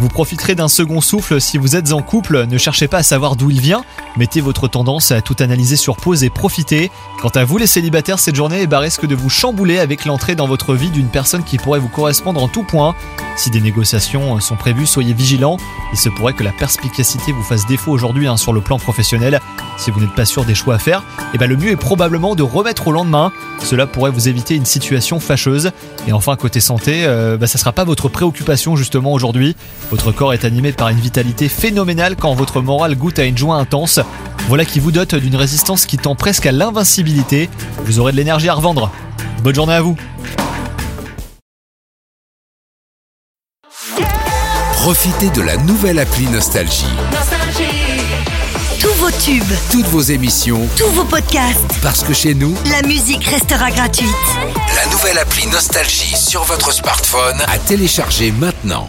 Vous profiterez d'un second souffle si vous êtes en couple, ne cherchez pas à savoir d'où il vient, mettez votre tendance à tout analyser sur pause et profitez. Quant à vous les célibataires, cette journée ben, risque de vous chambouler avec l'entrée dans votre vie d'une personne qui pourrait vous correspondre en tout point. Si des négociations sont prévues, soyez vigilants, il se pourrait que la perspicacité vous fasse défaut aujourd'hui hein, sur le plan professionnel. Si vous n'êtes pas sûr des choix à faire, eh ben, le mieux est probablement de remettre au lendemain, cela pourrait vous éviter une situation fâcheuse. Et enfin côté santé, euh, bah, ça sera pas votre préoccupation justement aujourd'hui. Votre corps est animé par une vitalité phénoménale quand votre morale goûte à une joie intense. Voilà qui vous dote d'une résistance qui tend presque à l'invincibilité. Vous aurez de l'énergie à revendre. Bonne journée à vous Profitez de la nouvelle appli Nostalgie. Tous vos tubes, Toutes vos émissions, tous vos podcasts, parce que chez nous, la musique restera gratuite. la nouvelle appli Nostalgie sur votre smartphone à télécharger maintenant.